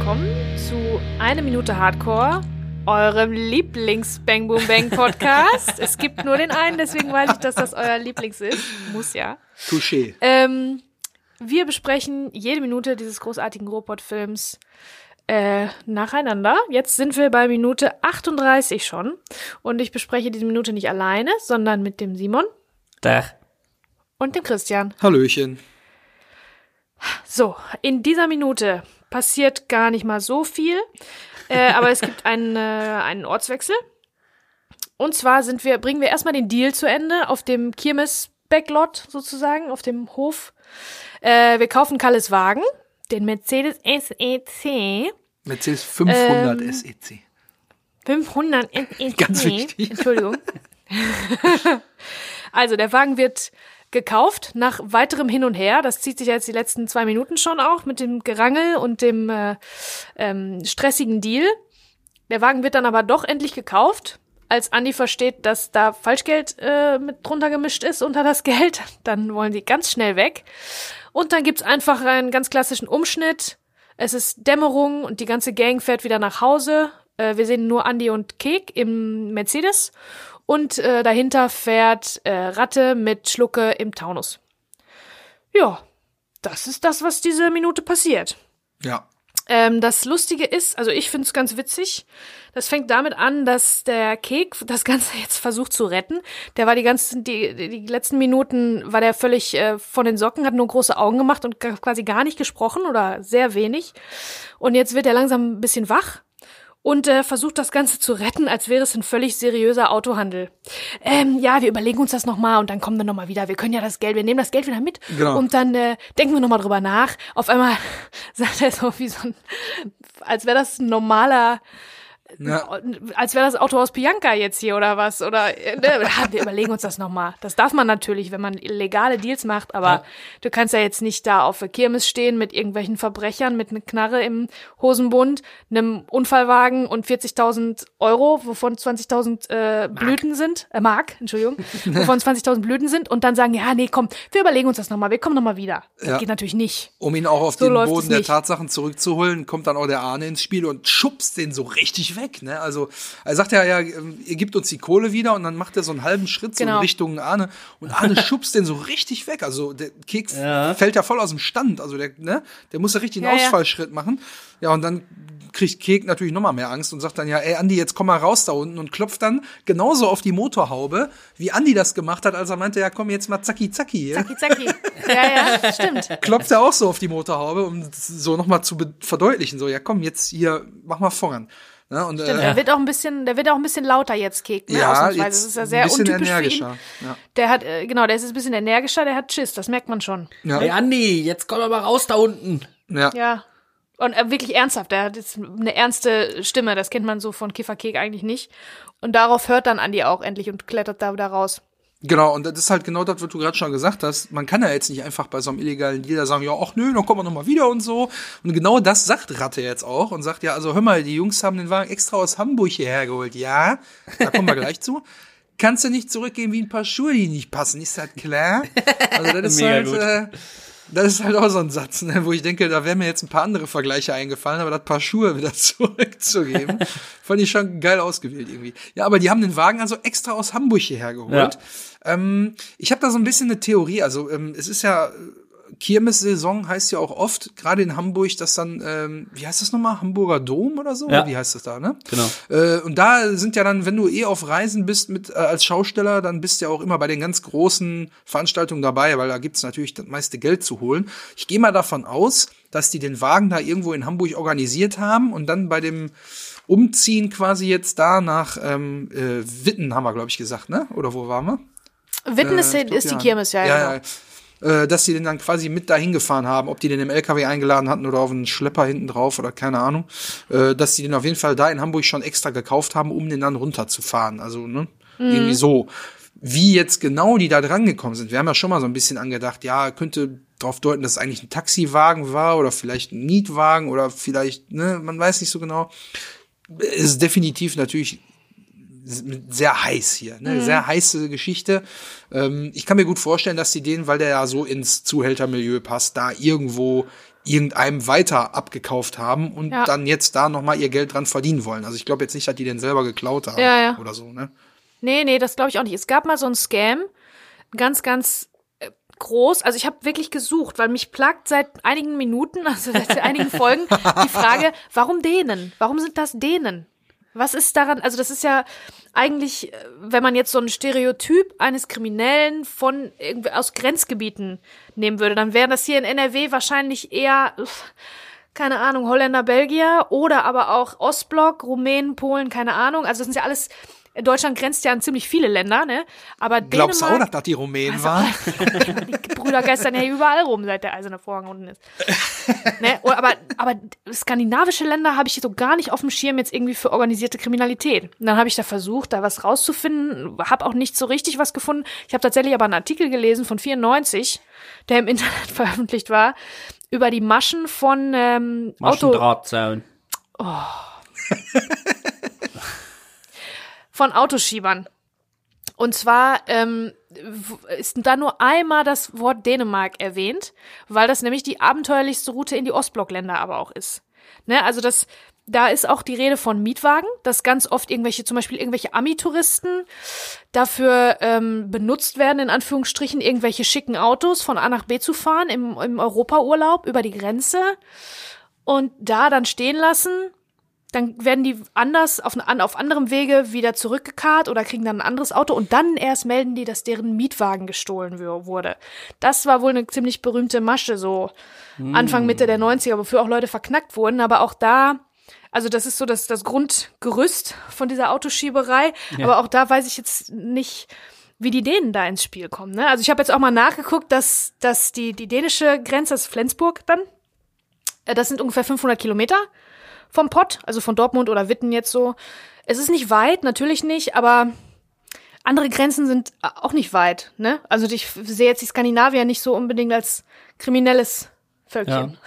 willkommen zu Eine Minute Hardcore, eurem Lieblings-Bang Boom Bang Podcast. es gibt nur den einen, deswegen weiß ich, dass das euer Lieblings ist. Muss ja. Touché. Ähm, wir besprechen jede Minute dieses großartigen Robot-Films äh, nacheinander. Jetzt sind wir bei Minute 38 schon. Und ich bespreche diese Minute nicht alleine, sondern mit dem Simon Dach. und dem Christian. Hallöchen. So, in dieser Minute passiert gar nicht mal so viel, äh, aber es gibt einen, äh, einen Ortswechsel. Und zwar sind wir, bringen wir erstmal den Deal zu Ende auf dem Kirmes-Backlot sozusagen, auf dem Hof. Äh, wir kaufen Kalles Wagen, den Mercedes SEC. Mercedes 500 Ähm, SEC. 500 SEC. Ganz wichtig. Entschuldigung. also, der Wagen wird gekauft nach weiterem Hin und Her. Das zieht sich jetzt die letzten zwei Minuten schon auch mit dem Gerangel und dem äh, ähm, stressigen Deal. Der Wagen wird dann aber doch endlich gekauft. Als Andi versteht, dass da Falschgeld äh, mit drunter gemischt ist unter das Geld, dann wollen sie ganz schnell weg. Und dann gibt's einfach einen ganz klassischen Umschnitt. Es ist Dämmerung und die ganze Gang fährt wieder nach Hause. Äh, wir sehen nur Andi und Kek im Mercedes. Und äh, dahinter fährt äh, Ratte mit Schlucke im Taunus. Ja, das ist das, was diese Minute passiert. Ja. Ähm, das Lustige ist, also ich finde es ganz witzig. Das fängt damit an, dass der Kek das Ganze jetzt versucht zu retten. Der war die ganzen, die, die letzten Minuten war der völlig äh, von den Socken, hat nur große Augen gemacht und quasi gar nicht gesprochen oder sehr wenig. Und jetzt wird er langsam ein bisschen wach und äh, versucht das Ganze zu retten, als wäre es ein völlig seriöser Autohandel. Ähm, ja, wir überlegen uns das nochmal und dann kommen wir nochmal wieder. Wir können ja das Geld, wir nehmen das Geld wieder mit Genau. und dann äh, denken wir nochmal drüber nach. Auf einmal sagt er so wie so ein, als wäre das ein normaler, ja. als wäre das Auto aus Pianka jetzt hier oder was. Oder äh, ne, ja, wir überlegen uns das nochmal. Das darf man natürlich, wenn man legale Deals macht, aber du kannst ja jetzt nicht da auf der Kirmes stehen mit irgendwelchen Verbrechern, mit einer Knarre im Hosenbund, einem Unfallwagen und 40.000 Euro, wovon 20.000 äh, Blüten sind, äh, Mark, Entschuldigung, wovon 20.000 Blüten sind und dann sagen, ja, nee, komm, wir überlegen uns das nochmal, wir kommen nochmal wieder. Ja. Das geht natürlich nicht. Um ihn auch auf So den Boden der. Tatsachen zurückzuholen, kommt dann auch der Arne ins Spiel und schubst den so richtig weg. Ne? Also er sagt ja, ja, ihr gebt uns die Kohle wieder und dann macht er so einen halben Schritt so in Genau. Richtung Arne und Arne schubst den so richtig weg. Also der Keks Ja. fällt ja voll aus dem Stand. Also der, ne, der muss ja richtig einen Ja, ja. Ausfallschritt machen. Ja, und dann kriegt Kek natürlich nochmal mehr Angst und sagt dann ja, ey Andi, jetzt komm mal raus da unten und klopft dann genauso auf die Motorhaube, wie Andi das gemacht hat, als er meinte, ja komm jetzt mal zacki zacki hier Zacki, zacki. ja, ja, stimmt. klopft er auch so auf die Motorhaube, um so nochmal zu verdeutlichen. So, ja komm, jetzt hier, mach mal voran. Ne? Und, Stimmt, äh, der wird auch ein bisschen, der wird auch ein bisschen lauter jetzt, Kek, ne? ja, Ausnahmsweise. jetzt Das ist ja sehr ein bisschen untypisch für ihn. energischer. Ja. Der hat, äh, genau, der ist ein bisschen energischer, der hat Schiss, das merkt man schon. Ja. Hey Andi, jetzt komm aber raus da unten. Ja. Ja. Und äh, wirklich ernsthaft, der hat jetzt eine ernste Stimme, das kennt man so von Kiffer Kek eigentlich nicht. Und darauf hört dann Andi auch endlich und klettert da wieder raus. Genau, und das ist halt genau das, was du gerade schon gesagt hast. Man kann ja jetzt nicht einfach bei so einem illegalen Dealer sagen, ja, ach nö, dann kommen wir nochmal wieder und so. Und genau das sagt Ratte jetzt auch und sagt, ja, also hör mal, die Jungs haben den Wagen extra aus Hamburg hierher geholt. Ja, da kommen wir gleich zu. Kannst du nicht zurückgehen wie ein paar Schuhe, die nicht passen, ist das klar? Also das ist halt, äh, das ist halt auch so ein Satz, ne, wo ich denke, da wären mir jetzt ein paar andere Vergleiche eingefallen, aber das Paar Schuhe wieder zurückzugeben, fand ich schon geil ausgewählt irgendwie. Ja, aber die haben den Wagen also extra aus Hamburg hierher geholt. Ähm, ich habe da so ein bisschen eine Theorie. Also ähm, es ist ja äh, Kirmes-Saison heißt ja auch oft, gerade in Hamburg, dass dann, ähm, wie heißt das nochmal, Hamburger Dom oder so? Ja. Wie heißt das da, ne? Genau. Äh, und da sind ja dann, wenn du eh auf Reisen bist mit äh, als Schausteller, dann bist du ja auch immer bei den ganz großen Veranstaltungen dabei, weil da gibt's natürlich das meiste Geld zu holen. Ich gehe mal davon aus, dass die den Wagen da irgendwo in Hamburg organisiert haben und dann bei dem Umziehen quasi jetzt da nach ähm, äh, Witten, haben wir, glaube ich, gesagt, ne? Oder wo waren wir? Witten ist, Äh, glaub, ist die Kirmes, ja, ja, genau. ja. Äh, dass die den dann quasi mit dahin gefahren haben, ob die den im LKW eingeladen hatten oder auf einen Schlepper hinten drauf oder keine Ahnung, äh, dass die den auf jeden Fall da in Hamburg schon extra gekauft haben, um den dann runterzufahren. Also, ne, irgendwie so. Wie jetzt genau die da dran gekommen sind. Wir haben ja schon mal so ein bisschen angedacht, ja, könnte darauf deuten, dass es eigentlich ein Taxiwagen war oder vielleicht ein Mietwagen oder vielleicht, ne, man weiß nicht so genau. Es ist definitiv natürlich sehr heiß hier, ne? sehr heiße Geschichte. Ähm, ich kann mir gut vorstellen, dass sie den, weil der ja so ins Zuhältermilieu passt, da irgendwo irgendeinem weiter abgekauft haben und Ja. dann jetzt da noch mal ihr Geld dran verdienen wollen. Also ich glaube jetzt nicht, dass die den selber geklaut haben Ja, ja. oder so, ne? Nee, nee, das glaube ich auch nicht. Es gab mal so einen Scam, ganz, ganz äh, groß. Also ich habe wirklich gesucht, weil mich plagt seit einigen Minuten, also seit einigen Folgen, die Frage, warum Dänen? Warum sind das Dänen? Was ist daran, also das ist ja eigentlich, äh, wenn man jetzt so ein Stereotyp eines Kriminellen von irgendwie aus Grenzgebieten nehmen würde, dann wären das hier in NRW wahrscheinlich eher, keine Ahnung, Holländer, Belgier oder aber auch Ostblock, Rumänen, Polen, keine Ahnung. Also das sind ja alles, Deutschland grenzt ja an ziemlich viele Länder, ne? Aber Glaubst du auch, Dänemark, dass das die Rumänen Also, waren? die Brüder geistern ja überall rum, seit der eiserne Vorhang unten ist. ne? Oder, aber, aber skandinavische Länder habe ich so gar nicht auf dem Schirm jetzt irgendwie für organisierte Kriminalität. Und dann habe ich da versucht, da was rauszufinden, habe auch nicht so richtig was gefunden. Ich habe tatsächlich aber einen Artikel gelesen von 94, der im Internet veröffentlicht war, über die Maschen von ähm, Auto, Maschendrahtzaun. von Autoschiebern. Und zwar ähm, ist da nur einmal das Wort Dänemark erwähnt, weil das nämlich die abenteuerlichste Route in die Ostblockländer aber auch ist. Ne, also das, da ist auch die Rede von Mietwagen, dass ganz oft irgendwelche, zum Beispiel irgendwelche Ami-Touristen dafür ähm, benutzt werden, in Anführungsstrichen, irgendwelche schicken Autos von A nach B zu fahren im, im Europaurlaub über die Grenze und da dann stehen lassen dann werden die anders auf, auf anderem Wege wieder zurückgekarrt oder kriegen dann ein anderes Auto und dann erst melden die, dass deren Mietwagen gestohlen wurde. Das war wohl eine ziemlich berühmte Masche, so Anfang, Mitte der 90er, wofür auch Leute verknackt wurden, aber auch da, also das ist so das, das Grundgerüst von dieser Autoschieberei, aber auch da weiß ich jetzt nicht, wie die Dänen da ins Spiel kommen. Ne? Also ich habe jetzt auch mal nachgeguckt, dass, dass die, die dänische Grenze, das ist Flensburg dann, äh, das sind ungefähr 500 Kilometer vom Pott, also von Dortmund oder Witten jetzt so. Es ist nicht weit, natürlich nicht, aber andere Grenzen sind auch nicht weit, ne? Also ich sehe jetzt die Skandinavier nicht so unbedingt als kriminelles Ja. Völkchen.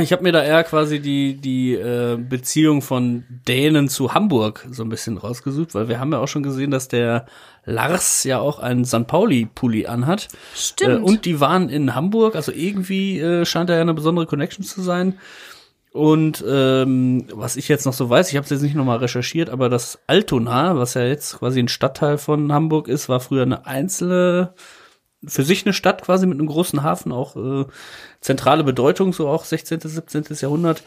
Ich habe mir da eher quasi die, die äh, Beziehung von Dänen zu Hamburg so ein bisschen rausgesucht, weil wir haben ja auch schon gesehen, dass der Lars ja auch einen St. Pauli-Pulli anhat. Stimmt. Äh, und die waren in Hamburg, also irgendwie äh, scheint da ja eine besondere Connection zu sein. Und ähm, was ich jetzt noch so weiß, ich habe es jetzt nicht nochmal recherchiert, aber das Altona, was ja jetzt quasi ein Stadtteil von Hamburg ist, war früher eine einzelne, für sich eine Stadt quasi mit einem großen Hafen, auch äh, zentrale Bedeutung, so auch 16., 17. Jahrhundert.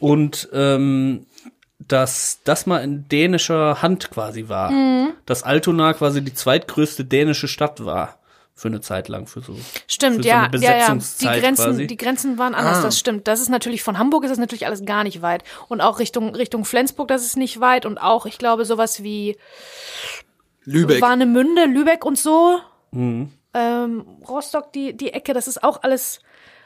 Und ähm, dass das mal in dänischer Hand quasi war. Dass Altona quasi die zweitgrößte dänische Stadt war. Für eine Zeit lang, für so. Stimmt, für so ja, eine ja, ja. Die Grenzen, quasi. die Grenzen waren anders, Ah. das stimmt. Das ist natürlich von Hamburg ist das natürlich alles gar nicht weit. Und auch Richtung, Richtung Flensburg, das ist nicht weit. Und auch, ich glaube, sowas wie Lübeck. Warnemünde, Lübeck und so. Mhm. Ähm, Rostock, die, die Ecke, das ist auch alles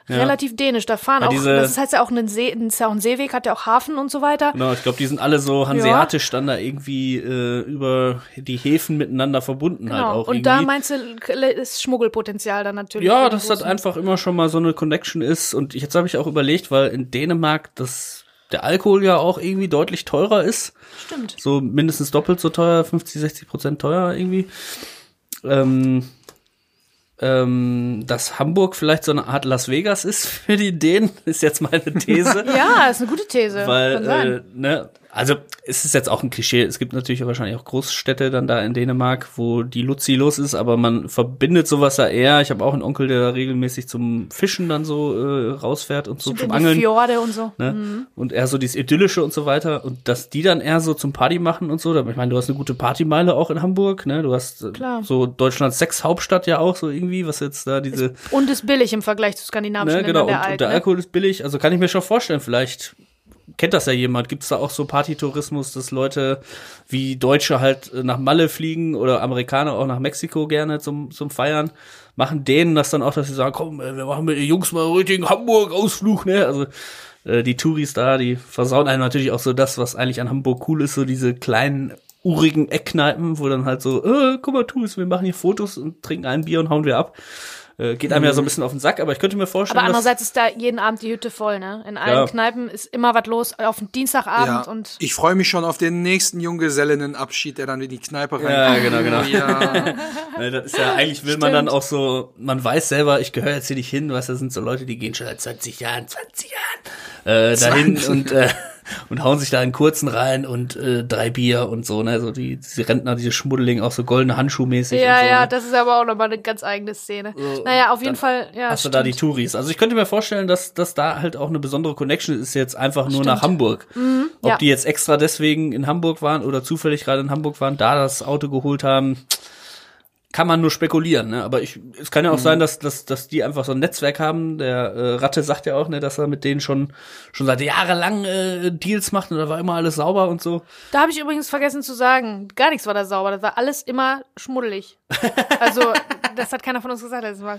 relativ dänisch. Da fahren Ja, auch, diese- das ist heißt ja auch ein See, ein, ja auch ein Seeweg, hat ja auch Hafen und so weiter. Genau, ich glaube, die sind alle so hanseatisch dann da irgendwie äh, über die Häfen miteinander verbunden halt Genau. auch. Und irgendwie. da meinst du, ist Schmuggelpotenzial dann natürlich. Ja, dass das einfach immer schon mal so eine Connection ist. Und jetzt habe ich auch überlegt, weil in Dänemark das der Alkohol ja auch irgendwie deutlich teurer ist. Stimmt. So mindestens doppelt so teuer, 50, 60 Prozent teurer irgendwie. Ähm, ähm, dass Hamburg vielleicht so eine Art Las Vegas ist für die Dänen, ist jetzt meine These. Ja, ist eine gute These. Kann Weil, sein. äh, ne, also es ist jetzt auch ein Klischee. Es gibt natürlich wahrscheinlich auch Großstädte dann da in Dänemark, wo die Luzi los ist, aber man verbindet sowas ja eher. Ich habe auch einen Onkel, der da regelmäßig zum Fischen dann so äh, rausfährt und so Stimmt, zum Angeln. Fjorde und so. Ne? Und eher so dieses Idyllische und so weiter. Und dass die dann eher so zum Party machen und so. Ich meine, du hast eine gute Partymeile auch in Hamburg, ne? Du hast äh, Klar. so Deutschlands Sexhauptstadt ja auch so irgendwie, was jetzt da diese Und ist billig im Vergleich zu skandinavischen ne, genau, Ländern und, der und der Alt, ne? Alkohol ist billig. Also kann ich mir schon vorstellen, vielleicht kennt das ja jemand. Gibt es da auch so Partytourismus, dass Leute wie Deutsche halt äh, nach Malle fliegen oder Amerikaner auch nach Mexiko gerne zum, zum Feiern? Machen denen das dann auch, dass sie sagen, komm, äh, wir machen mit den Jungs mal richtigen Hamburg-Ausflug, ne? Also äh, die Touris da, die versauen einem natürlich auch so das, was eigentlich an Hamburg cool ist, so diese kleinen urigen Eckkneipen, wo dann halt so, äh, guck mal, tu es, wir machen hier Fotos und trinken ein Bier und hauen wir ab. Äh, geht einem ja so ein bisschen auf den Sack, aber ich könnte mir vorstellen, Aber dass, andererseits ist da jeden Abend die Hütte voll, ne? In allen Ja. Kneipen ist immer was los, auf dem Dienstagabend Ja, und ich freue mich schon auf den nächsten Junggesellinnenabschied, der dann in die Kneipe rein. Ja, genau, genau. Ja, das ist ja, eigentlich will man dann auch so, man weiß selber, ich gehöre jetzt hier nicht hin, weißt du, das sind so Leute, die gehen schon seit 20 Jahren, 20 Jahren, äh, dahin 20. und, äh, und hauen sich da einen kurzen rein und äh, drei Bier und so, ne, so die, diese Rentner, diese Schmuddeligen, auch so goldene Handschuhmäßig ja, und so, ja, ne? das ist aber auch nochmal eine ganz eigene Szene. So, naja, auf jeden Fall, ja. Hast du da die stimmt. Touris? Also ich könnte mir vorstellen, dass, dass da halt auch eine besondere Connection ist jetzt einfach nur nach Hamburg. Ob Mhm, ja. die jetzt extra deswegen in Hamburg waren oder zufällig gerade in Hamburg waren, da das Auto geholt haben, kann man nur spekulieren, ne? Aber ich, es kann ja auch Mhm. sein, dass, dass, dass die einfach so ein Netzwerk haben. Der äh, Ratte sagt ja auch, ne, dass er mit denen schon schon seit jahrelang äh, Deals macht und da war immer alles sauber und so. Da habe ich übrigens vergessen zu sagen, gar nichts war da sauber, das war alles immer schmuddelig. Also, das hat keiner von uns gesagt. Das war,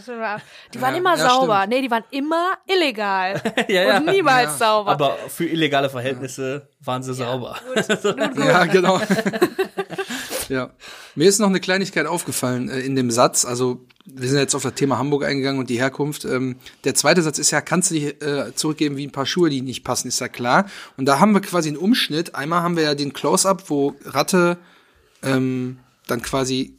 die waren Ja, immer ja, sauber. stimmt. Nee, die waren immer illegal. Ja, ja. Und niemals Ja. sauber. Aber für illegale Verhältnisse waren sie sauber. Nun gut. ja, genau. Ja. Mir ist noch eine Kleinigkeit aufgefallen äh, in dem Satz. Also, wir sind jetzt auf das Thema Hamburg eingegangen und die Herkunft. Ähm, der zweite Satz ist ja, kannst du dich äh, zurückgeben wie ein paar Schuhe, die nicht passen, ist ja klar. Und da haben wir quasi einen Umschnitt. Einmal haben wir ja den Close-Up, wo Ratte ähm, dann quasi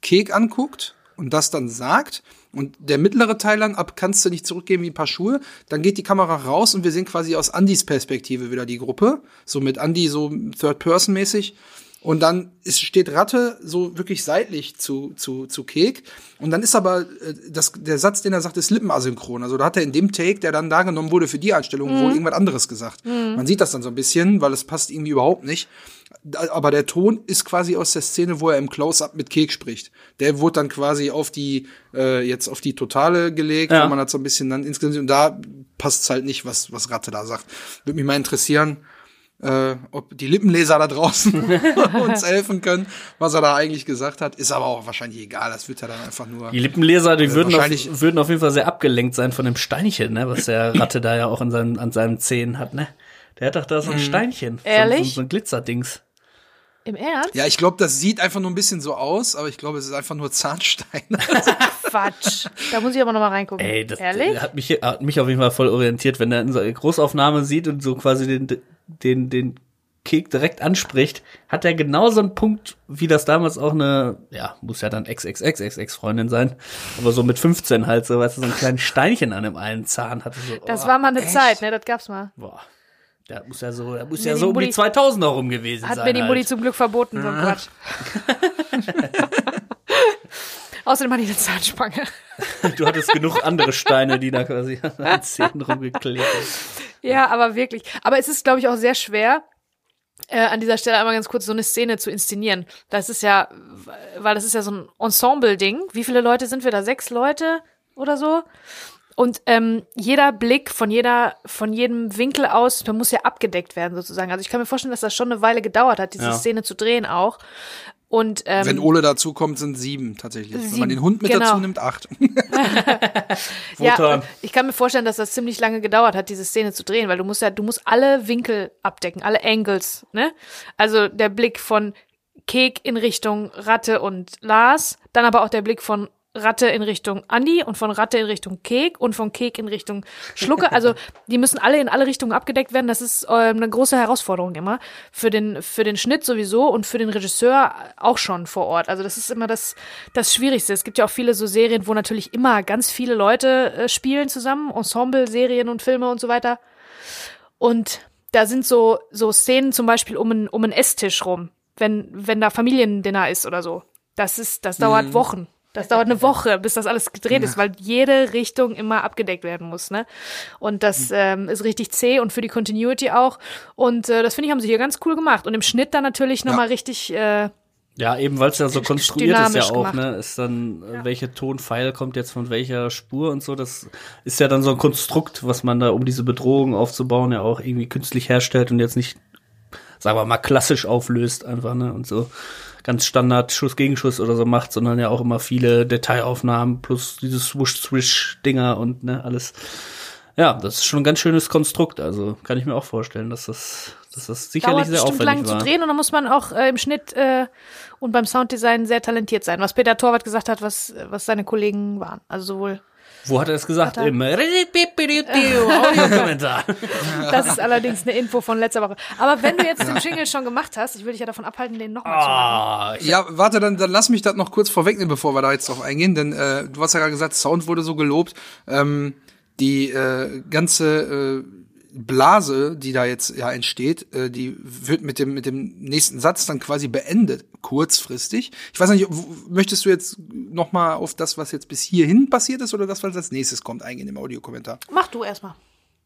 Kek anguckt und das dann sagt. Und der mittlere Teil dann ab kannst du nicht zurückgeben wie ein paar Schuhe. Dann geht die Kamera raus und wir sehen quasi aus Andys Perspektive wieder die Gruppe. So mit Andy so Third-Person-mäßig. Und dann ist, steht Ratte so wirklich seitlich zu, zu, zu Kek. Und dann ist aber äh, das, der Satz, den er sagt, ist lippenasynchron. Also da hat er in dem Take, der dann da genommen wurde für die Einstellung, wohl irgendwas anderes gesagt. Man sieht das dann so ein bisschen, weil es passt irgendwie überhaupt nicht. Aber der Ton ist quasi aus der Szene, wo er im Close-Up mit Kek spricht. Der wurde dann quasi auf die, äh, jetzt auf die Totale gelegt, Ja. wo man hat so ein bisschen dann insgesamt, und da passt halt nicht, was, was Ratte da sagt. Würde mich mal interessieren, äh, ob die Lippenleser da draußen uns helfen können, was er da eigentlich gesagt hat. Ist aber auch wahrscheinlich egal, das wird ja dann einfach nur. Die Lippenleser, die würden, wahrscheinlich- auf, würden auf jeden Fall sehr abgelenkt sein von dem Steinchen, ne, was der Ratte da ja auch in seinem, an seinen Zähnen hat, ne? Der hat doch da Mhm. so ein Steinchen. Ehrlich? So, so, so ein Glitzerdings. Im Ernst? Ja, ich glaube, das sieht einfach nur ein bisschen so aus, aber ich glaube, es ist einfach nur Zahnstein. Quatsch. Da muss ich aber nochmal reingucken. Ey, das Ehrlich? hat mich, hat mich auf jeden Fall voll orientiert, wenn er in so eine Großaufnahme sieht und so quasi den, den, den Kek direkt anspricht, hat er genauso einen Punkt, wie das damals auch eine, ja, muss ja dann Ex-Ex-Ex-Ex-Freundin sein, aber so mit 15 halt, so, weißt du, so ein kleines Steinchen an dem einen Zahn hatte. So, Das oh, war mal eine Zeit, ne? Das gab's mal. Boah. Der muss ja so, der muss ja so um die Mutti- 2000er rum gewesen Hat sein. mir die Mutti halt. zum Glück verboten, so ein Quatsch. Außerdem hatte ich eine Zahnspange. Du hattest genug andere Steine, die da quasi an deinen Zähnen rumgeklebt sind. Ja, aber wirklich. Aber es ist, glaube ich, auch sehr schwer, äh, an dieser Stelle einmal ganz kurz so eine Szene zu inszenieren. Das ist ja, weil das ist ja so ein Ensemble-Ding. Wie viele Leute sind wir da? Sechs Leute oder so? Und ähm, jeder Blick von jeder, von jedem Winkel aus, der muss ja abgedeckt werden sozusagen. Also ich kann mir vorstellen, dass das schon eine Weile gedauert hat, diese Ja. Szene zu drehen auch. Und ähm, Wenn Ole dazu kommt, sind sieben tatsächlich. Wenn man Sieben, den Hund mit genau. dazu nimmt, acht. Ja, ich kann mir vorstellen, dass das ziemlich lange gedauert hat, diese Szene zu drehen, weil du musst ja, du musst alle Winkel abdecken, alle Angles, ne? Also der Blick von Kek in Richtung Ratte und Lars, dann aber auch der Blick von Ratte in Richtung Andi und von Ratte in Richtung Kek und von Kek in Richtung Schlucke. Also die müssen alle in alle Richtungen abgedeckt werden. Das ist ähm, eine große Herausforderung immer für den für den Schnitt sowieso und für den Regisseur auch schon vor Ort. Also das ist immer das das Schwierigste. Es gibt ja auch viele so Serien, wo natürlich immer ganz viele Leute äh, spielen zusammen, Ensemble-Serien und Filme und so weiter. Und da sind so so Szenen zum Beispiel um einen um einen Esstisch rum, wenn wenn da Familiendinner ist oder so. Das ist das dauert Wochen. Das dauert eine Woche, bis das alles gedreht ist, weil jede Richtung immer abgedeckt werden muss, ne? Und das ähm, ist richtig zäh und für die Continuity auch. Und äh, das finde ich haben sie hier ganz cool gemacht. Und im Schnitt dann natürlich noch Ja. mal richtig. Äh, Ja, eben weil es ja so konstruiert ist ja auch, gemacht. ne? Ist dann, äh, welche Tonpfeil kommt jetzt von welcher Spur und so. Das ist ja dann so ein Konstrukt, was man da, um diese Bedrohung aufzubauen, ja auch irgendwie künstlich herstellt und jetzt nicht, sagen wir mal, klassisch auflöst einfach, ne? Und so ganz Standard Schuss gegen Schuss oder so macht, sondern ja auch immer viele Detailaufnahmen plus diese Swoosh-Swish-Dinger und ne, alles. Ja, das ist schon ein ganz schönes Konstrukt. Also kann ich mir auch vorstellen, dass das, dass das sicherlich dauert sehr aufwendig zu war. drehen und dann muss man auch äh, im Schnitt äh, und beim Sounddesign sehr talentiert sein, was Peter Torwart gesagt hat, was, was seine Kollegen waren. Also sowohl, Wo hat er es gesagt? Er- Im Audiokommentar. das ist allerdings eine Info von letzter Woche. Aber wenn du jetzt den Jingle schon gemacht hast, ich will dich ja davon abhalten, den nochmal zu machen. Ah, Ja, warte, dann, dann lass mich das noch kurz vorwegnehmen, bevor wir da jetzt drauf eingehen, denn äh, du hast ja gerade gesagt, Sound wurde so gelobt. Ähm, die äh, ganze äh, Blase, die da jetzt ja entsteht, äh, die wird mit dem mit dem nächsten Satz dann quasi beendet, kurzfristig. Ich weiß nicht, möchtest du jetzt noch mal auf das, was jetzt bis hierhin passiert ist, oder das, was als nächstes kommt, eingehen im Audiokommentar? Mach du erstmal.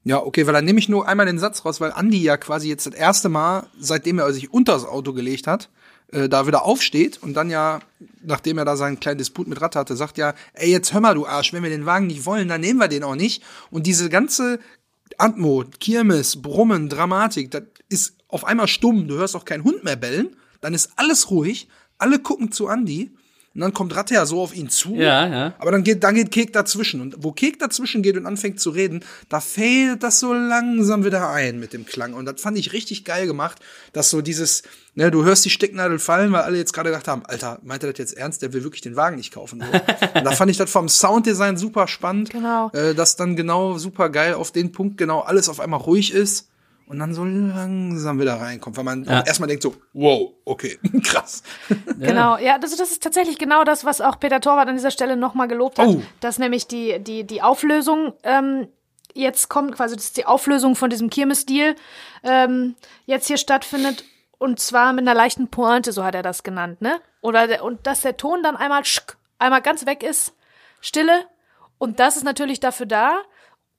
Ja, okay, weil dann nehme ich nur einmal den Satz raus, weil Andi ja quasi jetzt das erste Mal, seitdem er sich unter das Auto gelegt hat, äh, da wieder aufsteht und dann ja, nachdem er da seinen kleinen Disput mit Ratte hatte, sagt ja, ey, jetzt hör mal, du Arsch, wenn wir den Wagen nicht wollen, dann nehmen wir den auch nicht. Und diese ganze Atmo, Kirmes, Brummen, Dramatik, das ist auf einmal stumm, du hörst auch keinen Hund mehr bellen, dann ist alles ruhig, alle gucken zu Andi und dann kommt Ratte ja so auf ihn zu. Ja, ja. Aber dann geht, dann geht Kek dazwischen. Und wo Kek dazwischen geht und anfängt zu reden, da fällt das so langsam wieder ein mit dem Klang. Und das fand ich richtig geil gemacht, dass so dieses, ne, du hörst die Stecknadel fallen, weil alle jetzt gerade gedacht haben, Alter, meint er das jetzt ernst? Der will wirklich den Wagen nicht kaufen. So. und da fand ich das vom Sounddesign super spannend. Genau. Äh, dass dann genau super geil auf den Punkt genau alles auf einmal ruhig ist. Und dann so langsam wieder reinkommt, weil man Ja. erstmal denkt so, wow, okay, krass. Genau, ja, das, das ist tatsächlich genau das, was auch Peter Torwart an dieser Stelle nochmal gelobt hat, Oh. dass nämlich die, die, die Auflösung ähm, jetzt kommt, quasi das ist die Auflösung von diesem Kirmes-Deal ähm, jetzt hier stattfindet und zwar mit einer leichten Pointe, so hat er das genannt, ne? Oder der, und dass der Ton dann einmal schk, einmal ganz weg ist, Stille und das ist natürlich dafür da,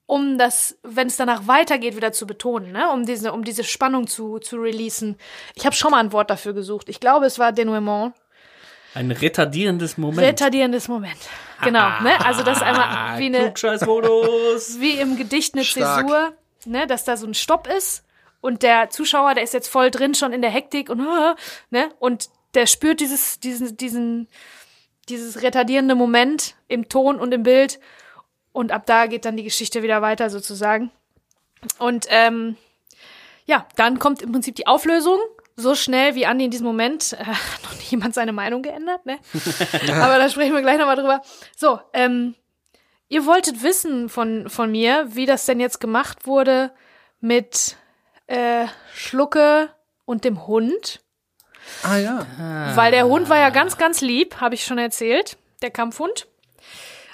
um das, wenn es danach weitergeht, wieder zu betonen, ne? um diese, um diese Spannung zu, zu releasen. Ich habe schon mal ein Wort dafür gesucht. Ich glaube, es war Denouement. Ein retardierendes Moment. Retardierendes Moment. Genau, ne? Also das ist einmal wie eine, wie im Gedicht eine Stark. Zäsur, ne? Dass da so ein Stopp ist und der Zuschauer, der ist jetzt voll drin schon in der Hektik und ne? Und der spürt dieses, diesen, diesen, dieses retardierende Moment im Ton und im Bild und ab da geht dann die Geschichte wieder weiter sozusagen. Und ähm, ja, dann kommt im Prinzip die Auflösung. So schnell wie Andi in diesem Moment. Äh, noch nicht jemand seine Meinung geändert, ne? Aber da sprechen wir gleich nochmal drüber. So, ähm, ihr wolltet wissen von, von mir, wie das denn jetzt gemacht wurde mit äh, Schlucke und dem Hund. Ah ja. Weil der Hund war ja ganz, ganz lieb, habe ich schon erzählt. Der Kampfhund.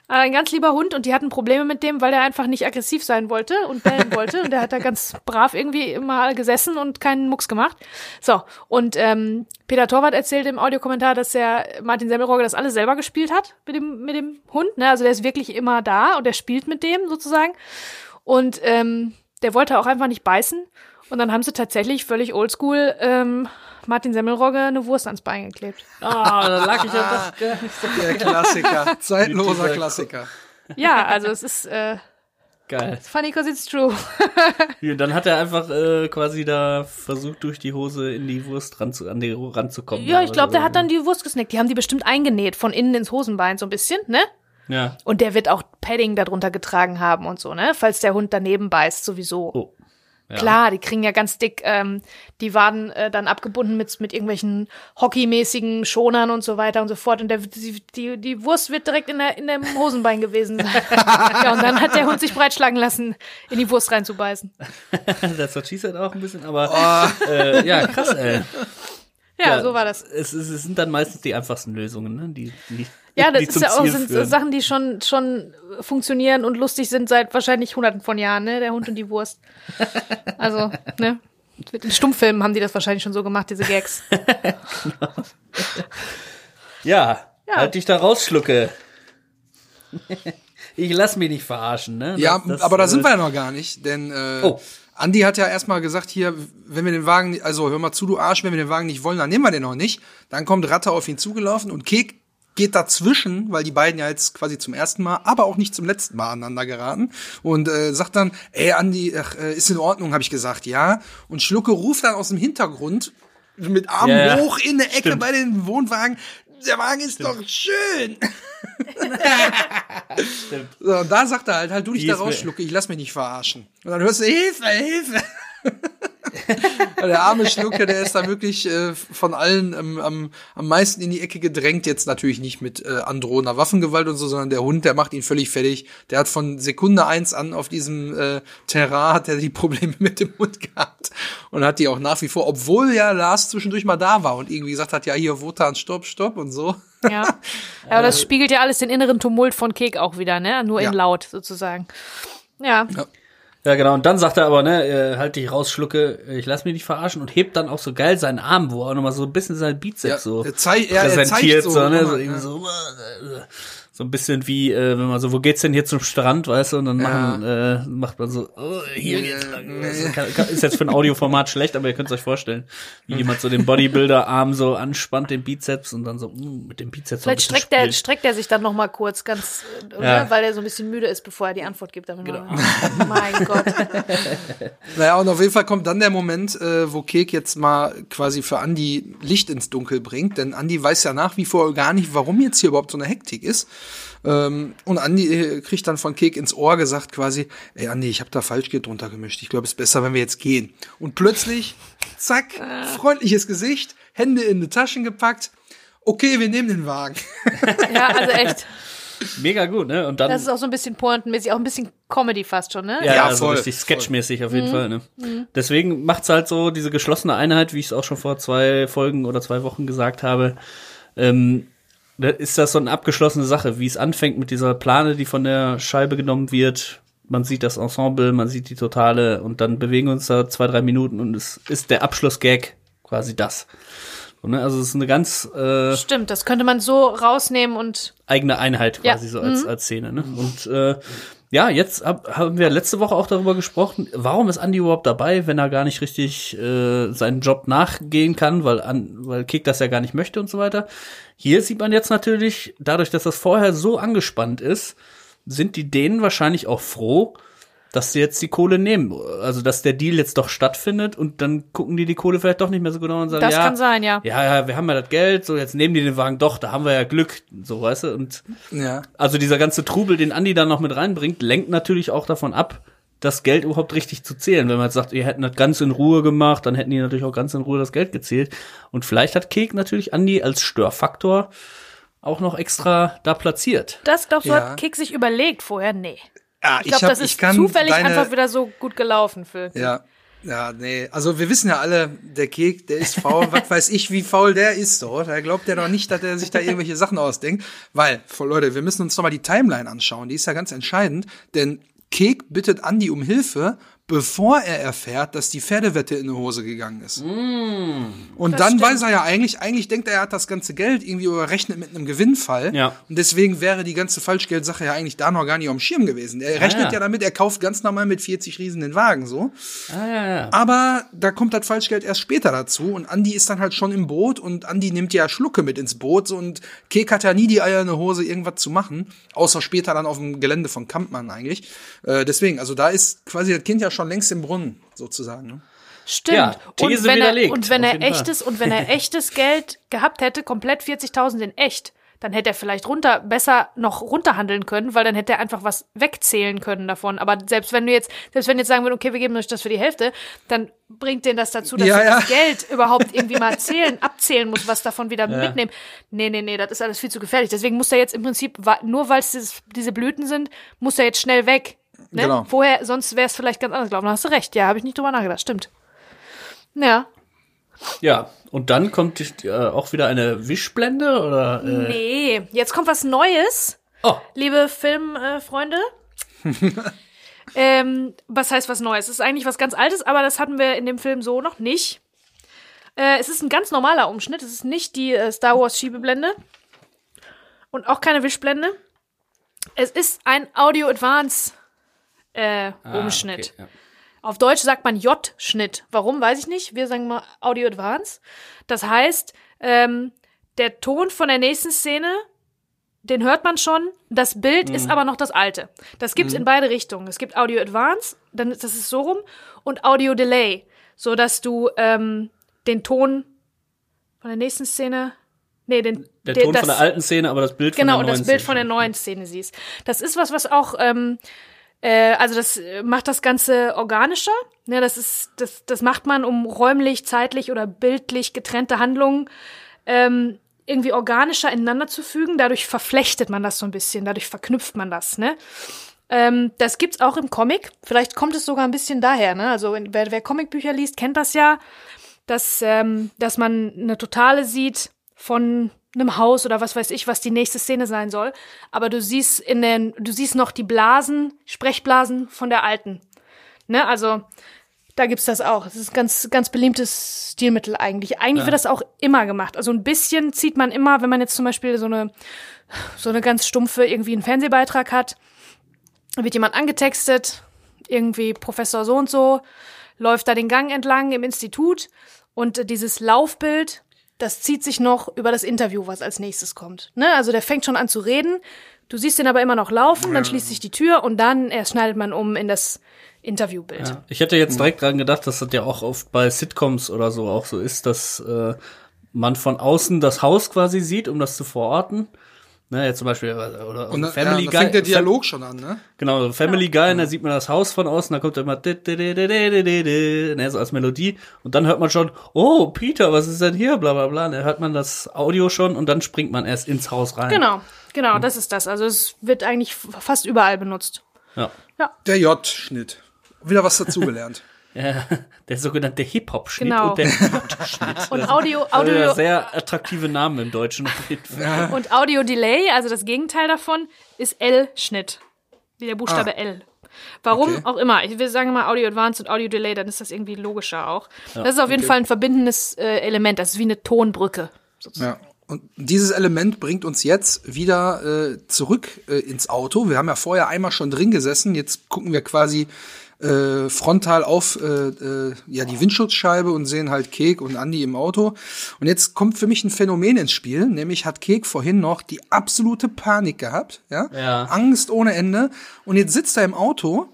Äh, Ein ganz lieber Hund und die hatten Probleme mit dem, weil der einfach nicht aggressiv sein wollte und bellen wollte. Und der hat da ganz brav irgendwie immer gesessen und keinen Mucks gemacht. So, und ähm, Peter Torwart erzählt im Audiokommentar, dass der Martin Semmelrogge das alles selber gespielt hat mit dem, mit dem Hund. Ne? Also der ist wirklich immer da und der spielt mit dem sozusagen. Und ähm, der wollte auch einfach nicht beißen. Und dann haben sie tatsächlich völlig oldschool ähm, Martin Semmelrogge eine Wurst ans Bein geklebt. Ah, da lag ich ja doch Der Klassiker. Zeitloser Klassiker. Ja, also es ist äh, geil. funny because it's true. Ja, dann hat er einfach äh, quasi da versucht, durch die Hose in die Wurst ran zu, an die ranzukommen. Ja, ich glaube, der Also, hat dann die Wurst gesnackt. Die haben die bestimmt eingenäht, von innen ins Hosenbein so ein bisschen, ne? Ja. Und der wird auch Padding darunter getragen haben und so, ne? Falls der Hund daneben beißt, sowieso. Oh. Ja. Klar, die kriegen ja ganz dick, ähm, die waren äh, dann abgebunden mit, mit irgendwelchen hockeymäßigen Schonern und so weiter und so fort. Und der, die, die, die Wurst wird direkt in, der, in dem Hosenbein gewesen sein. ja, und dann hat der Hund sich breitschlagen lassen, in die Wurst reinzubeißen. Das hat auch ein bisschen, aber äh, ja, krass, ey. Ja, so war das. Es, es, sind dann meistens die einfachsten Lösungen, ne? Die, die, Ja, das die ist ja auch Ziel sind führen. Sachen, die schon schon funktionieren und lustig sind seit wahrscheinlich hunderten von Jahren, ne? Der Hund und die Wurst. Also, ne? Mit den Stummfilmen haben die das wahrscheinlich schon so gemacht, diese Gags. Ja, Ja. halt dich da raus, Schlucke. ich lass mich nicht verarschen, ne? Ja, Das- das, aber da äh, sind wir ja noch gar nicht, denn äh, Oh. Andi hat ja erstmal gesagt hier, wenn wir den Wagen, also hör mal zu, du Arsch, wenn wir den Wagen nicht wollen, dann nehmen wir den auch nicht. Dann kommt Ratte auf ihn zugelaufen und Kek geht dazwischen, weil die beiden ja jetzt quasi zum ersten Mal, aber auch nicht zum letzten Mal aneinander geraten und äh, sagt dann, ey Andi, ach, äh, ist in Ordnung, habe ich gesagt, ja. Und Schlucke ruft dann aus dem Hintergrund mit Armen ja. hoch in der Ecke Stimmt. bei den Wohnwagen, der Wagen ist doch schön. So, und da sagt er halt, halt du dich da ist raus, mir- Schlucke, ich lass mich nicht verarschen. Und dann hörst du, Hilfe, Hilfe. der arme Schlucke, der ist da wirklich äh, von allen ähm, am, am meisten in die Ecke gedrängt. Jetzt natürlich nicht mit äh, androhender Waffengewalt und so, sondern der Hund, der macht ihn völlig fertig. Der hat von Sekunde eins an auf diesem äh, Terrain hat er die Probleme mit dem Hund gehabt und hat die auch nach wie vor, obwohl ja Lars zwischendurch mal da war und irgendwie gesagt hat, ja hier Wotan, stopp, stopp und so. Ja. Aber das spiegelt ja alles den inneren Tumult von Kek auch wieder, ne? Nur Ja. in laut sozusagen. Ja. Ja, genau. Und dann sagt er aber, ne, äh, halt dich raus, Schlucke, ich lass mich nicht verarschen und hebt dann auch so geil seinen Arm, wo er auch nochmal so ein bisschen seinen Bizeps Ja, so er ja, er präsentiert, zeigt so, so, ne, so, nochmal, irgendwie ja. so, äh, so ein bisschen wie, äh, wenn man so, wo geht's denn hier zum Strand, weißt du, und dann machen, äh, macht man so, oh, hier geht's lang. Also, ist jetzt für ein Audioformat schlecht, aber ihr könnt es euch vorstellen, wie jemand so den Bodybuilder-Arm so anspannt, den Bizeps und dann so, mm, mit dem Bizeps so ein Vielleicht streckt er, spielt. streckt er sich dann noch mal kurz ganz, äh, Ja. ne, weil er so ein bisschen müde ist, bevor er die Antwort gibt. Genau. man- mein Gott. Naja, und auf jeden Fall kommt dann der Moment, äh, wo Kek jetzt mal quasi für Andy Licht ins Dunkel bringt, denn Andy weiß ja nach wie vor gar nicht, warum jetzt hier überhaupt so eine Hektik ist. Ähm, und Andy äh, kriegt dann von Kek ins Ohr gesagt quasi, ey Andy, ich habe da Falschgeld drunter gemischt. Ich glaube, es ist besser, wenn wir jetzt gehen. Und plötzlich, zack, freundliches Gesicht, Hände in die Taschen gepackt. Okay, wir nehmen den Wagen. Ja, also echt. Mega gut, ne, und dann. Das ist auch so ein bisschen pointenmäßig, auch ein bisschen Comedy fast schon, ne? Ja, Ja, also voll, richtig voll. sketchmäßig auf jeden Fall. Ne? Deswegen macht's halt so diese geschlossene Einheit, wie ich es auch schon vor zwei Folgen oder zwei Wochen gesagt habe. Ähm, ist das so eine abgeschlossene Sache, wie es anfängt mit dieser Plane, die von der Scheibe genommen wird. Man sieht das Ensemble, man sieht die Totale und dann bewegen wir uns da zwei, drei Minuten und es ist der Abschlussgag quasi das. Ne? Also es ist eine ganz äh, Stimmt, das könnte man so rausnehmen und eigene Einheit Ja. quasi so als, als Szene. Ne? Und äh, ja, jetzt hab, haben wir letzte Woche auch darüber gesprochen, warum ist Andy überhaupt dabei, wenn er gar nicht richtig äh, seinen Job nachgehen kann, weil, an, weil Kick das ja gar nicht möchte und so weiter. Hier sieht man jetzt natürlich, dadurch, dass das vorher so angespannt ist, sind die Dänen wahrscheinlich auch froh, dass sie jetzt die Kohle nehmen. Also, dass der Deal jetzt doch stattfindet und dann gucken die die Kohle vielleicht doch nicht mehr so genau und sagen, das ja, kann sein, ja. ja, ja, wir haben ja das Geld, so jetzt nehmen die den Wagen doch, da haben wir ja Glück, so weißt du. Und Ja. also dieser ganze Trubel, den Andi dann noch mit reinbringt, lenkt natürlich auch davon ab, das Geld überhaupt richtig zu zählen. Wenn man jetzt sagt, ihr hätten das ganz in Ruhe gemacht, dann hätten die natürlich auch ganz in Ruhe das Geld gezählt. Und vielleicht hat Kek natürlich Andi als Störfaktor auch noch extra da platziert. Das glaubst du, Ja. hat Kick sich überlegt vorher? Nee. Ja, Ich glaube, das ist zufällig deine- einfach wieder so gut gelaufen für. Ja. Ja, nee. Also wir wissen ja alle, der Kek, der ist faul. Was weiß ich, wie faul der ist so. Da glaubt er doch nicht, dass er sich da irgendwelche Sachen ausdenkt. Weil, Leute, wir müssen uns doch mal die Timeline anschauen. Die ist ja ganz entscheidend. Denn Kek bittet Andy um Hilfe, bevor er erfährt, dass die Pferdewette in die Hose gegangen ist. Und Das dann stimmt. weiß er ja eigentlich, eigentlich denkt er, er hat das ganze Geld irgendwie überrechnet mit einem Gewinnfall. Ja. Und deswegen wäre die ganze Falschgeldsache ja eigentlich da noch gar nicht auf dem Schirm gewesen. Er rechnet ja. ja damit, er kauft ganz normal mit 40 Riesen den Wagen so. Ah, ja, ja. Aber da kommt das Falschgeld erst später dazu und Andi ist dann halt schon im Boot und Andi nimmt ja Schlucke mit ins Boot so, und Kek hat ja nie die Eier in der Hose, irgendwas zu machen, außer später dann auf dem Gelände von Kampmann eigentlich. Äh, deswegen, also da ist quasi das Kind ja schon längst im Brunnen sozusagen. Ne? Stimmt. Ja, These und wenn widerlegt, er, und wenn er echtes und wenn er echtes Geld gehabt hätte, komplett 40.000 in echt, dann hätte er vielleicht runter besser noch runterhandeln können, weil dann hätte er einfach was wegzählen können davon. Aber selbst wenn du jetzt, selbst wenn jetzt sagen würden, okay, wir geben euch das für die Hälfte, dann bringt den das dazu, dass Ja, er ja. das Geld überhaupt irgendwie mal zählen, abzählen muss, was davon wieder Ja. mitnehmen. Nee, nee, nee, das ist alles viel zu gefährlich. Deswegen muss er jetzt im Prinzip, nur weil es diese Blüten sind, muss er jetzt schnell weg. Ne? Genau. Vorher, sonst wäre es vielleicht ganz anders gelaufen. Da hast du recht, ja, habe ich nicht drüber nachgedacht, stimmt. Ja. Ja, und dann kommt äh, auch wieder eine Wischblende oder äh, Nee, jetzt kommt was Neues, Oh, liebe Filmfreunde. ähm, was heißt was Neues? Es ist eigentlich was ganz Altes, aber das hatten wir in dem Film so noch nicht. Äh, es ist ein ganz normaler Umschnitt. Es ist nicht die äh, Star Wars Schiebeblende und auch keine Wischblende. Es ist ein Audio Advance äh, ah, Umschnitt. okay, ja. Auf Deutsch sagt man J-Schnitt. Warum, weiß ich nicht. Wir sagen mal Audio Advance. Das heißt, ähm, der Ton von der nächsten Szene, den hört man schon. Das Bild ist aber noch das alte. Das gibt's in beide Richtungen. Es gibt Audio Advance, dann ist das ist so rum, und Audio Delay, so dass du ähm, den Ton von der nächsten Szene, nee, den Der den- Ton das, von der alten Szene, aber das Bild Genau, von und der das neuen Bild Szene. von der neuen Szene siehst. Das ist was, was auch ähm, Äh, also das äh, macht das Ganze organischer. Ne, das ist, das, das macht man, um räumlich, zeitlich oder bildlich getrennte Handlungen ähm, irgendwie organischer ineinander zu fügen. Dadurch verflechtet man das so ein bisschen, dadurch verknüpft man das, ne? Ähm, das gibt's auch im Comic. Vielleicht kommt es sogar ein bisschen daher, ne? Also wer, wer Comicbücher liest, kennt das ja, dass, ähm, dass man eine totale sieht von einem Haus oder was weiß ich, was die nächste Szene sein soll. Aber du siehst in den, du siehst noch die Blasen, Sprechblasen von der alten. Ne, also da gibt's das auch. Das ist ein ganz, ganz beliebtes Stilmittel eigentlich. Eigentlich Ja. wird das auch immer gemacht. Also ein bisschen zieht man immer, wenn man jetzt zum Beispiel so eine, so eine ganz stumpfe irgendwie einen Fernsehbeitrag hat, wird jemand angetextet, irgendwie Professor so und so, läuft da den Gang entlang im Institut und dieses Laufbild, das zieht sich noch über das Interview, was als nächstes kommt. Ne? Also der fängt schon an zu reden, du siehst ihn aber immer noch laufen, dann schließt sich die Tür und dann erst schneidet man um in das Interviewbild. Ja. Ich hätte jetzt direkt dran gedacht, dass das ja auch oft bei Sitcoms oder so auch so ist, dass äh, man von außen das Haus quasi sieht, um das zu verorten. Ne, jetzt zum Beispiel, äh, oder Und dann, Family ja, Guy. dann fängt der Dialog schon an, ne? Genau, Family Guy, da sieht man das Haus von außen, da kommt immer ne, so als Melodie und dann hört man schon, oh, Peter, was ist denn hier, bla bla bla, dann hört man das Audio schon und dann springt man erst ins Haus rein. Genau, genau, das ist das. Also es wird eigentlich fast überall benutzt. Ja. Ja, Der J-Schnitt. Wieder was dazugelernt. Ja. Der sogenannte Hip-Hop-Schnitt Genau. und der J-Schnitt. und Audio, ja Audio, sehr attraktive Namen im Deutschen auf jeden Fall. und Audio Delay, also das Gegenteil davon, ist L-Schnitt. Wie der Buchstabe Ah. L. Warum Okay. auch immer. Ich will sagen mal Audio Advanced und Audio Delay, dann ist das irgendwie logischer auch. das ist auf jeden Fall ein verbindendes äh, Element. Das ist wie eine Tonbrücke. Ja. Und dieses Element bringt uns jetzt wieder äh, zurück äh, ins Auto. Wir haben ja vorher einmal schon drin gesessen. Jetzt gucken wir quasi äh, frontal auf äh, äh, ja die Windschutzscheibe und sehen halt Kek und Andi im Auto. Und jetzt kommt für mich ein Phänomen ins Spiel, nämlich hat Kek vorhin noch die absolute Panik gehabt, ja, Ja. Angst ohne Ende. Und jetzt sitzt er im Auto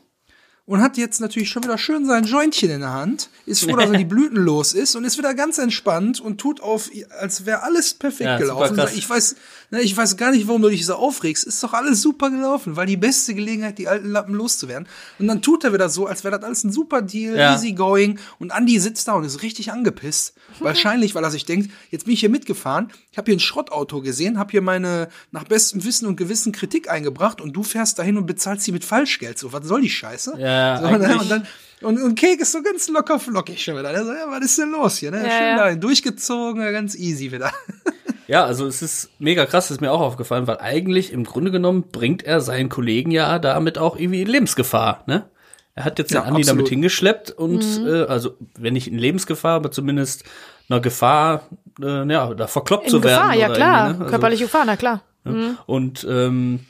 und hat jetzt natürlich schon wieder schön sein Jointchen in der Hand, ist froh, dass er die Blüten los ist und ist wieder ganz entspannt und tut auf, als wäre alles perfekt Ja, gelaufen. Ich weiß, ne, ich weiß gar nicht, warum du dich so aufregst. Ist doch alles super gelaufen, weil die beste Gelegenheit, die alten Lappen loszuwerden. Und dann tut er wieder so, als wäre das alles ein super Deal, Ja. easy going. Und Andy sitzt da und ist richtig angepisst. Wahrscheinlich, weil er sich denkt, jetzt bin ich hier mitgefahren, ich habe hier ein Schrottauto gesehen, habe hier meine nach bestem Wissen und Gewissen Kritik eingebracht und du fährst dahin und bezahlst sie mit Falschgeld. So, was soll die Scheiße? Ja, so, und, dann, und, dann, und, und Kek ist so ganz locker flockig schon wieder. Der so, ja, was ist denn los hier? Ne? Ja, Schön ja. dahin, durchgezogen, ja, ganz easy wieder. Ja, also es ist mega krass, ist mir auch aufgefallen, weil eigentlich im Grunde genommen bringt er seinen Kollegen ja damit auch irgendwie in Lebensgefahr, ne? Er hat jetzt Ja, den Andi absolut. damit hingeschleppt und äh, also wenn nicht in Lebensgefahr, aber zumindest einer Gefahr, äh, ja, da verkloppt In zu werden. Gefahr, ja oder klar. ne? Also, Körperliche Gefahr, na klar. Und ähm,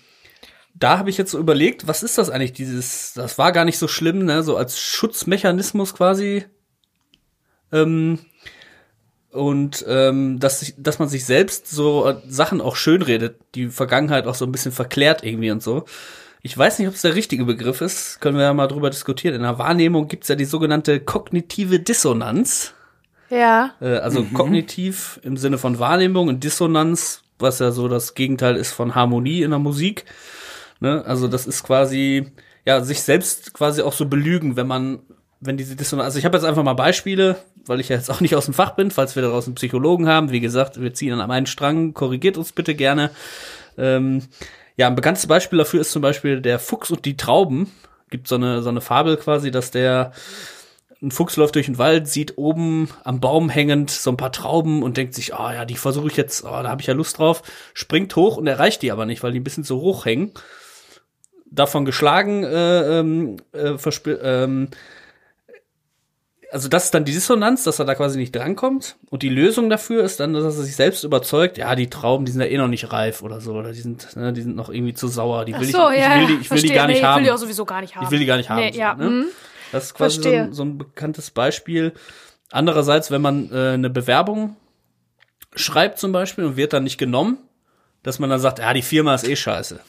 da habe ich jetzt so überlegt, was ist das eigentlich, dieses, das war gar nicht so schlimm, ne, so als Schutzmechanismus quasi. Ähm, und ähm, dass, sich- dass man sich selbst so äh, Sachen auch schönredet, die Vergangenheit auch so ein bisschen verklärt irgendwie und so. Ich weiß nicht, ob es der richtige Begriff ist, können wir ja mal drüber diskutieren. In der Wahrnehmung gibt's ja die sogenannte kognitive Dissonanz. Ja. Äh, also kognitiv im Sinne von Wahrnehmung und Dissonanz, was ja so das Gegenteil ist von Harmonie in der Musik. Ne? Also das ist quasi, ja, sich selbst quasi auch so belügen, wenn man, wenn diese Dissonanz, also ich habe jetzt einfach mal Beispiele, weil ich ja jetzt auch nicht aus dem Fach bin, falls wir daraus einen Psychologen haben. Wie gesagt, wir ziehen an einen Strang, korrigiert uns bitte gerne. Ähm, ja, ein bekanntes Beispiel dafür ist zum Beispiel der Fuchs und die Trauben. Gibt so eine, so eine Fabel quasi, dass der, ein Fuchs läuft durch den Wald, sieht oben am Baum hängend so ein paar Trauben und denkt sich, ah ja, die versuche ich jetzt, oh, da habe ich ja Lust drauf, springt hoch und erreicht die aber nicht, weil die ein bisschen zu hoch hängen. Davon geschlagen, äh, ähm, äh, ähm, also das ist dann die Dissonanz, dass er da quasi nicht drankommt. Und die Lösung dafür ist dann, dass er sich selbst überzeugt, ja, die Trauben, die sind ja eh noch nicht reif oder so, oder die sind, ne, die sind noch irgendwie zu sauer, die will so, ich, ich ja, will die, ich will die gar nicht nee, haben. Ich will die auch sowieso gar nicht haben. Ich will die gar nicht haben. Nee, so, ja, ne? mhm. Das ist quasi so ein, so ein bekanntes Beispiel. Andererseits, wenn man äh, eine Bewerbung schreibt zum Beispiel und wird dann nicht genommen, dass man dann sagt, ja, die Firma ist eh scheiße.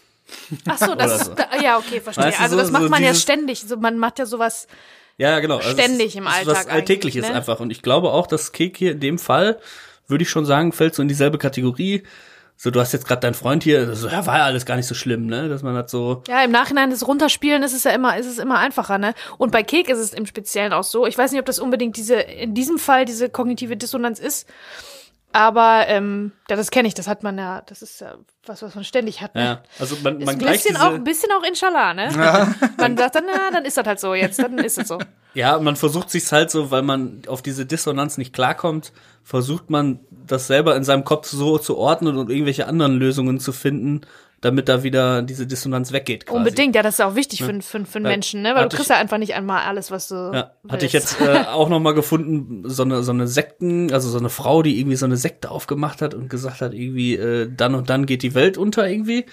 Ach so, das so. da, ja, okay, verstehe. Weißt du, also so- das macht so man ja dieses- ständig. So, man macht ja sowas. Ja, ja, genau. Also Ständig ist, im Alltag Was Alltägliches ne? einfach. Und ich glaube auch, dass Kek hier in dem Fall, würde ich schon sagen, fällt so in dieselbe Kategorie. so, du hast jetzt gerade deinen Freund hier, so, ja, war ja alles gar nicht so schlimm, ne? Dass man das so. Ja, im Nachhinein das Runterspielen ist es ja immer, ist es immer einfacher, ne? Und bei Kek ist es im Speziellen auch so. Ich weiß nicht, ob das unbedingt diese, in diesem Fall diese kognitive Dissonanz ist. Aber ähm, ja, das kenne ich, das hat man ja, das ist ja was, was man ständig hat. Ne? Ja, also man, Ist man ein gleicht bisschen diese, auch, ein bisschen auch Inshallah, ne? Man sagt dann, na, dann ist das halt so jetzt, dann ist es so. Ja, man versucht sich's halt so, weil man auf diese Dissonanz nicht klarkommt, versucht man das selber in seinem Kopf so zu ordnen und irgendwelche anderen Lösungen zu finden, damit da wieder diese Dissonanz weggeht. Quasi. Unbedingt, ja, das ist ja auch wichtig für, für, für einen Ja. Menschen, ne? Weil du kriegst ja einfach nicht einmal alles, was du. Ja, hatte ich willst. jetzt äh, auch noch mal gefunden, so eine, so eine Sekten, also so eine Frau, die irgendwie so eine Sekte aufgemacht hat und gesagt hat, irgendwie, äh, dann und dann geht die Welt unter irgendwie.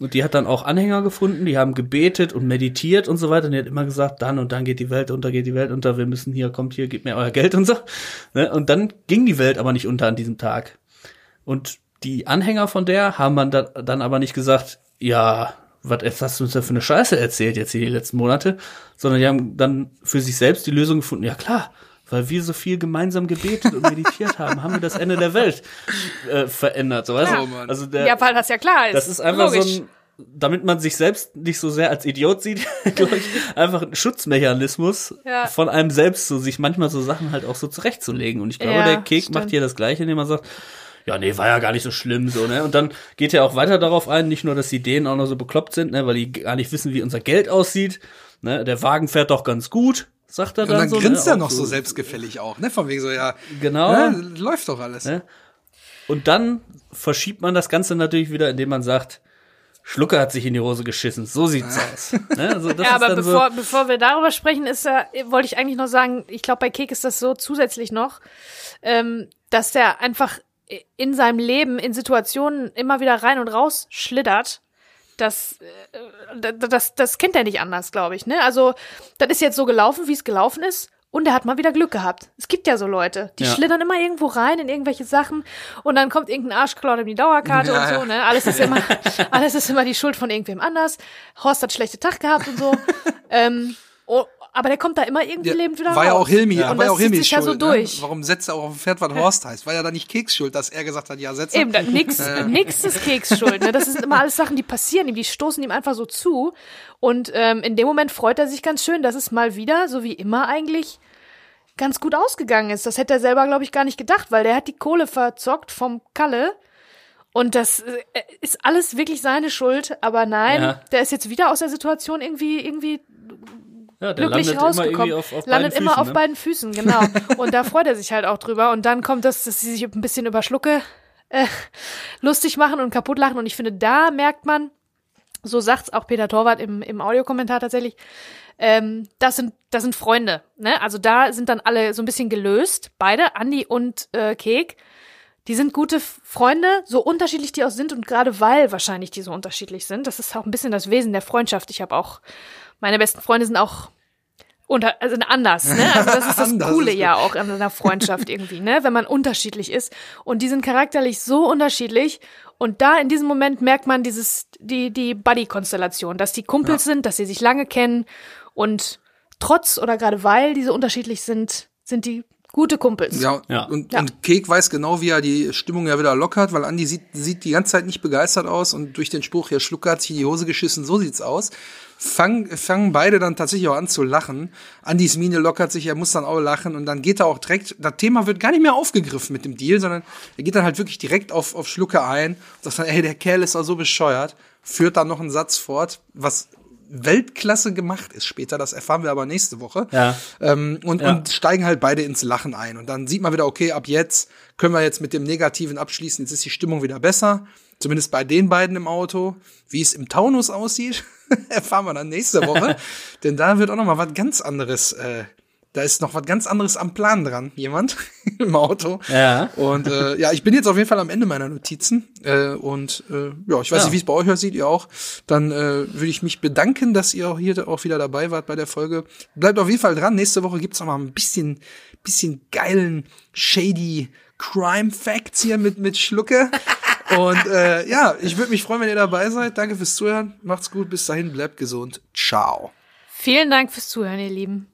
Und die hat dann auch Anhänger gefunden, die haben gebetet und meditiert und so weiter. Und die hat immer gesagt, dann und dann geht die Welt unter, geht die Welt unter, wir müssen hier, kommt hier, gebt mir euer Geld und so. Ne? Und dann ging die Welt aber nicht unter an diesem Tag. Und die Anhänger von der haben man da, dann aber nicht gesagt, ja, was hast du uns da für eine Scheiße erzählt jetzt hier die letzten Monate, sondern die haben dann für sich selbst die Lösung gefunden, ja klar, weil wir so viel gemeinsam gebetet und meditiert haben, haben wir das Ende der Welt äh, verändert, so weißt du? Oh. Also der, ja, weil das ja klar ist. das ist einfach Logisch. so ein, damit man sich selbst nicht so sehr als Idiot sieht, glaube ich, einfach ein Schutzmechanismus Ja. von einem selbst, so sich manchmal so Sachen halt auch so zurechtzulegen. Und ich glaube, Ja, der Kek stimmt. macht hier das Gleiche, indem er sagt, ja, nee, war ja gar nicht so schlimm, so, ne? Und dann geht er auch weiter darauf ein, nicht nur, dass die Dänen auch noch so bekloppt sind, ne, weil die gar nicht wissen, wie unser Geld aussieht, ne? Der Wagen fährt doch ganz gut, sagt er Und dann, dann so. grinst ne? er noch so selbstgefällig auch, ne? Von wegen so, ja, Genau. ne, läuft doch alles. Ne? Und dann verschiebt man das Ganze natürlich wieder, indem man sagt, Schlucker hat sich in die Hose geschissen. So sieht's aus. Ne? Also das Ja, ist aber dann bevor, bevor wir darüber sprechen, ist ja, wollte ich eigentlich noch sagen, ich glaube, bei Kek ist das so zusätzlich noch, ähm, dass der einfach in seinem Leben in Situationen immer wieder rein und raus schlittert. Das, äh, das, das kennt er nicht anders, glaube ich. Ne? Also, das ist jetzt so gelaufen, wie es gelaufen ist. Und er hat mal wieder Glück gehabt. Es gibt ja so Leute, die Ja. schlittern immer irgendwo rein in irgendwelche Sachen und dann kommt irgendein Arschklaut in die Dauerkarte Ja, und so, ne? Alles ist immer, alles ist immer die Schuld von irgendwem anders. Horst hat schlechte Tag gehabt und so. ähm, aber der kommt da immer irgendwie Ja, lebend wieder war ja raus. auch Hilmi, Und war ja auch Hilmi sich ja schuld. so durch. Ne? Warum setzt er auch auf ein Pferd, was Horst heißt? War ja da nicht Keks schuld, dass er gesagt hat, ja, setz Eben, da, nix, nix ist Keks schuld. Ne? Das sind immer alles Sachen, die passieren ihm, die stoßen ihm einfach so zu. Und ähm, in dem Moment freut er sich ganz schön, dass es mal wieder, so wie immer eigentlich, ganz gut ausgegangen ist. Das hätte er selber, glaube ich, gar nicht gedacht, weil der hat die Kohle verzockt vom Kalle. Und das äh, ist alles wirklich seine Schuld. Aber nein, Ja. der ist jetzt wieder aus der Situation irgendwie, irgendwie ja, glücklich immer rausgekommen. irgendwie auf, auf landet beiden immer Füßen, auf ne? beiden Füßen, genau. Und da freut er sich halt auch drüber. Und dann kommt das, dass sie sich ein bisschen über Schlucke äh, lustig machen und kaputt lachen. Und ich finde, da merkt man, so sagt's auch Peter Torwart im, im Audiokommentar tatsächlich, ähm, das sind, das sind Freunde. Ne? Also da sind dann alle so ein bisschen gelöst, beide, Andi und äh, Kek. Die sind gute Freunde, so unterschiedlich die auch sind und gerade weil wahrscheinlich die so unterschiedlich sind, das ist auch ein bisschen das Wesen der Freundschaft. Ich habe auch, meine besten Freunde sind auch unter, also anders, ne? Also das ist das Coole ist ja auch an einer Freundschaft irgendwie, ne? Wenn man unterschiedlich ist. Und die sind charakterlich so unterschiedlich. Und da in diesem Moment merkt man dieses, die, die Buddy-Konstellation, dass die Kumpels sind, dass sie sich lange kennen und trotz oder gerade weil diese unterschiedlich sind, sind die gute Kumpels. Ja, Ja. Und, Ja. und Kek weiß genau, wie er die Stimmung ja wieder lockert, weil Andi sieht, sieht die ganze Zeit nicht begeistert aus und durch den Spruch, Herr Schlucker hat sich in die Hose geschissen, so sieht's aus. Fang, fangen beide dann tatsächlich auch an zu lachen. Andis Miene lockert sich, er muss dann auch lachen und dann geht er auch direkt, das Thema wird gar nicht mehr aufgegriffen mit dem Deal, sondern er geht dann halt wirklich direkt auf, auf Schlucke ein und sagt dann, ey, der Kerl ist auch so bescheuert, führt dann noch einen Satz fort, was Weltklasse gemacht ist später, das erfahren wir aber nächste Woche. Ja. Ähm, und, Ja. und steigen halt beide ins Lachen ein. Und dann sieht man wieder, okay, ab jetzt können wir jetzt mit dem Negativen abschließen. Jetzt ist die Stimmung wieder besser. Zumindest bei den beiden im Auto. Wie es im Taunus aussieht, erfahren wir dann nächste Woche. Denn da wird auch noch mal was ganz anderes. Äh, da ist noch was ganz anderes am Plan dran. Jemand im Auto. Ja. Und äh, ja, ich bin jetzt auf jeden Fall am Ende meiner Notizen. Äh, und äh, ja, ich weiß Ja. nicht, wie es bei euch aussieht, ihr auch. Dann äh, würde ich mich bedanken, dass ihr auch hier auch wieder dabei wart bei der Folge. Bleibt auf jeden Fall dran. Nächste Woche gibt's noch mal ein bisschen, bisschen geilen, shady Crime Facts hier mit, mit Schlucke. Und äh, ja, ich würde mich freuen, wenn ihr dabei seid. Danke fürs Zuhören. Macht's gut. Bis dahin. Bleibt gesund. Ciao. Vielen Dank fürs Zuhören, ihr Lieben.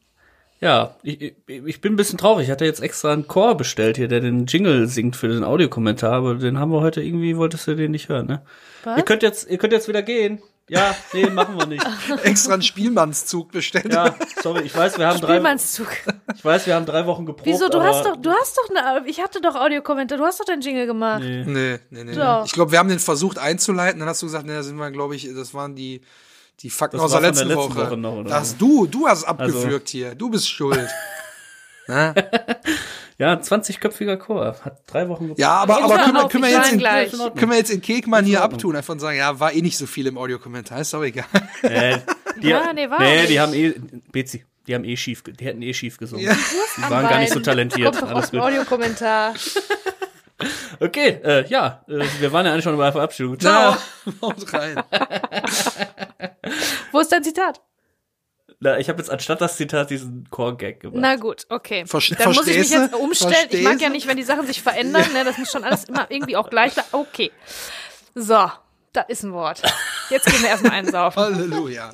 Ja, ich, ich- ich bin ein bisschen traurig. Ich hatte jetzt extra einen Chor bestellt hier, der den Jingle singt für den Audiokommentar, aber den haben wir heute irgendwie, wolltest du den nicht hören, ne? Was? Ihr könnt jetzt, ihr könnt jetzt wieder gehen. Ja, nee, machen wir nicht. Extra einen Spielmannszug bestellt. Ja, sorry, ich weiß, wir haben drei, Spielmannszug. ich weiß, wir haben drei Wochen geprobt. Wieso? Du aber hast doch, du hast doch eine, ich hatte doch Audiokommentar, du hast doch deinen Jingle gemacht. Nee. Nee, nee, nee. Doch. Ich glaube, wir haben den versucht einzuleiten, dann hast du gesagt, nee, da sind wir, glaube ich, das waren die, die Fakten Das aus der letzten, der letzten Woche. Woche noch, oder Also das du, du hast abgewürgt hier. Du bist schuld. Ja, 20-köpfiger Chor. Hat drei Wochen geprobt. Ja, aber, aber können, wir, können, wir jetzt in, gleich. können wir jetzt in Kekmann hier abtun, einfach sagen, ja, war eh nicht so viel im Audiokommentar, ist doch egal. Äh, die, Ja, nee, war nee, nicht. die haben eh, Bezi, die haben eh schief, die hätten eh schief gesungen. Ja. Die waren gar nicht so talentiert. Kommt Alles gut. Audiokommentar. Okay, äh, ja, äh, wir waren ja eigentlich schon bei der Verabschiedung. Ciao. Haut rein. Wo ist dein Zitat? Na, ich habe jetzt anstatt das Zitat diesen Chor-Gag gemacht. Na gut, okay. Verste- Dann muss ich mich jetzt umstellen. Ich mag ja nicht, wenn die Sachen sich verändern. Ne? Das muss schon alles immer irgendwie auch gleich bleiben. Okay. So, das ist ein Wort. Jetzt gehen wir erstmal einsaufen. Halleluja.